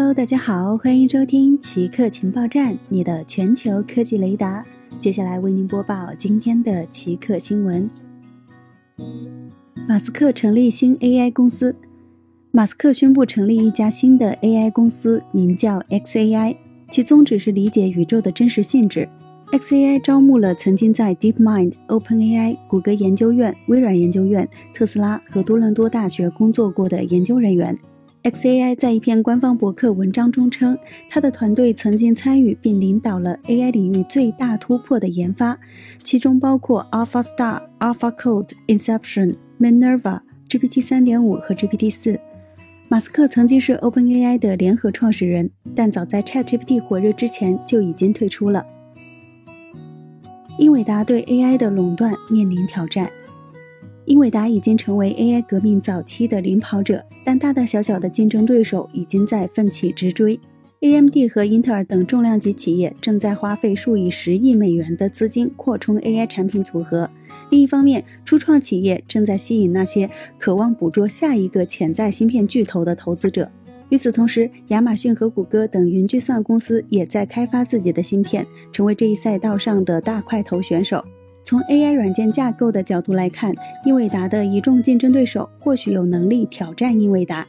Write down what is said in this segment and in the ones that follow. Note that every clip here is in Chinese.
Hello，大家好，欢迎收听奇客情报站，你的全球科技雷达。接下来为您播报今天的奇客新闻。马斯克成立新 AI 公司。马斯克宣布成立一家新的 AI 公司，名叫 XAI，其宗旨是理解宇宙的真实性质。XAI 招募了曾经在 DeepMind、OpenAI、谷歌研究院、微软研究院、特斯拉和多伦多大学工作过的研究人员。XAI 在一篇官方博客文章中称，他的团队曾经参与并领导了 AI 领域最大突破的研发，其中包括 AlphaStar、AlphaCode、Inception、Minerva、GPT 3.5和 GPT 4。马斯克曾经是 OpenAI 的联合创始人，但早在 ChatGPT 火热之前就已经退出了。英伟达对 AI 的垄断面临挑战。英伟达已经成为 AI 革命早期的领跑者，但大大小小的竞争对手已经在奋起直追。AMD 和英特尔等重量级企业正在花费数以十亿美元的资金扩充 AI 产品组合。另一方面，初创企业正在吸引那些渴望捕捉下一个潜在芯片巨头的投资者。与此同时，亚马逊和谷歌等云计算公司也在开发自己的芯片，成为这一赛道上的大块头选手。从 AI 软件架构的角度来看，英伟达的一众竞争对手或许有能力挑战英伟达。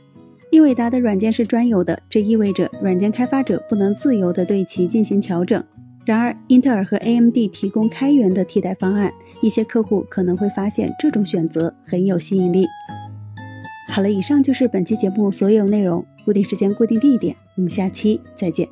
英伟达的软件是专有的，这意味着软件开发者不能自由地对其进行调整。然而，英特尔和 AMD 提供开源的替代方案，一些客户可能会发现这种选择很有吸引力。好了，以上就是本期节目所有内容。固定时间，固定地点，我们下期再见。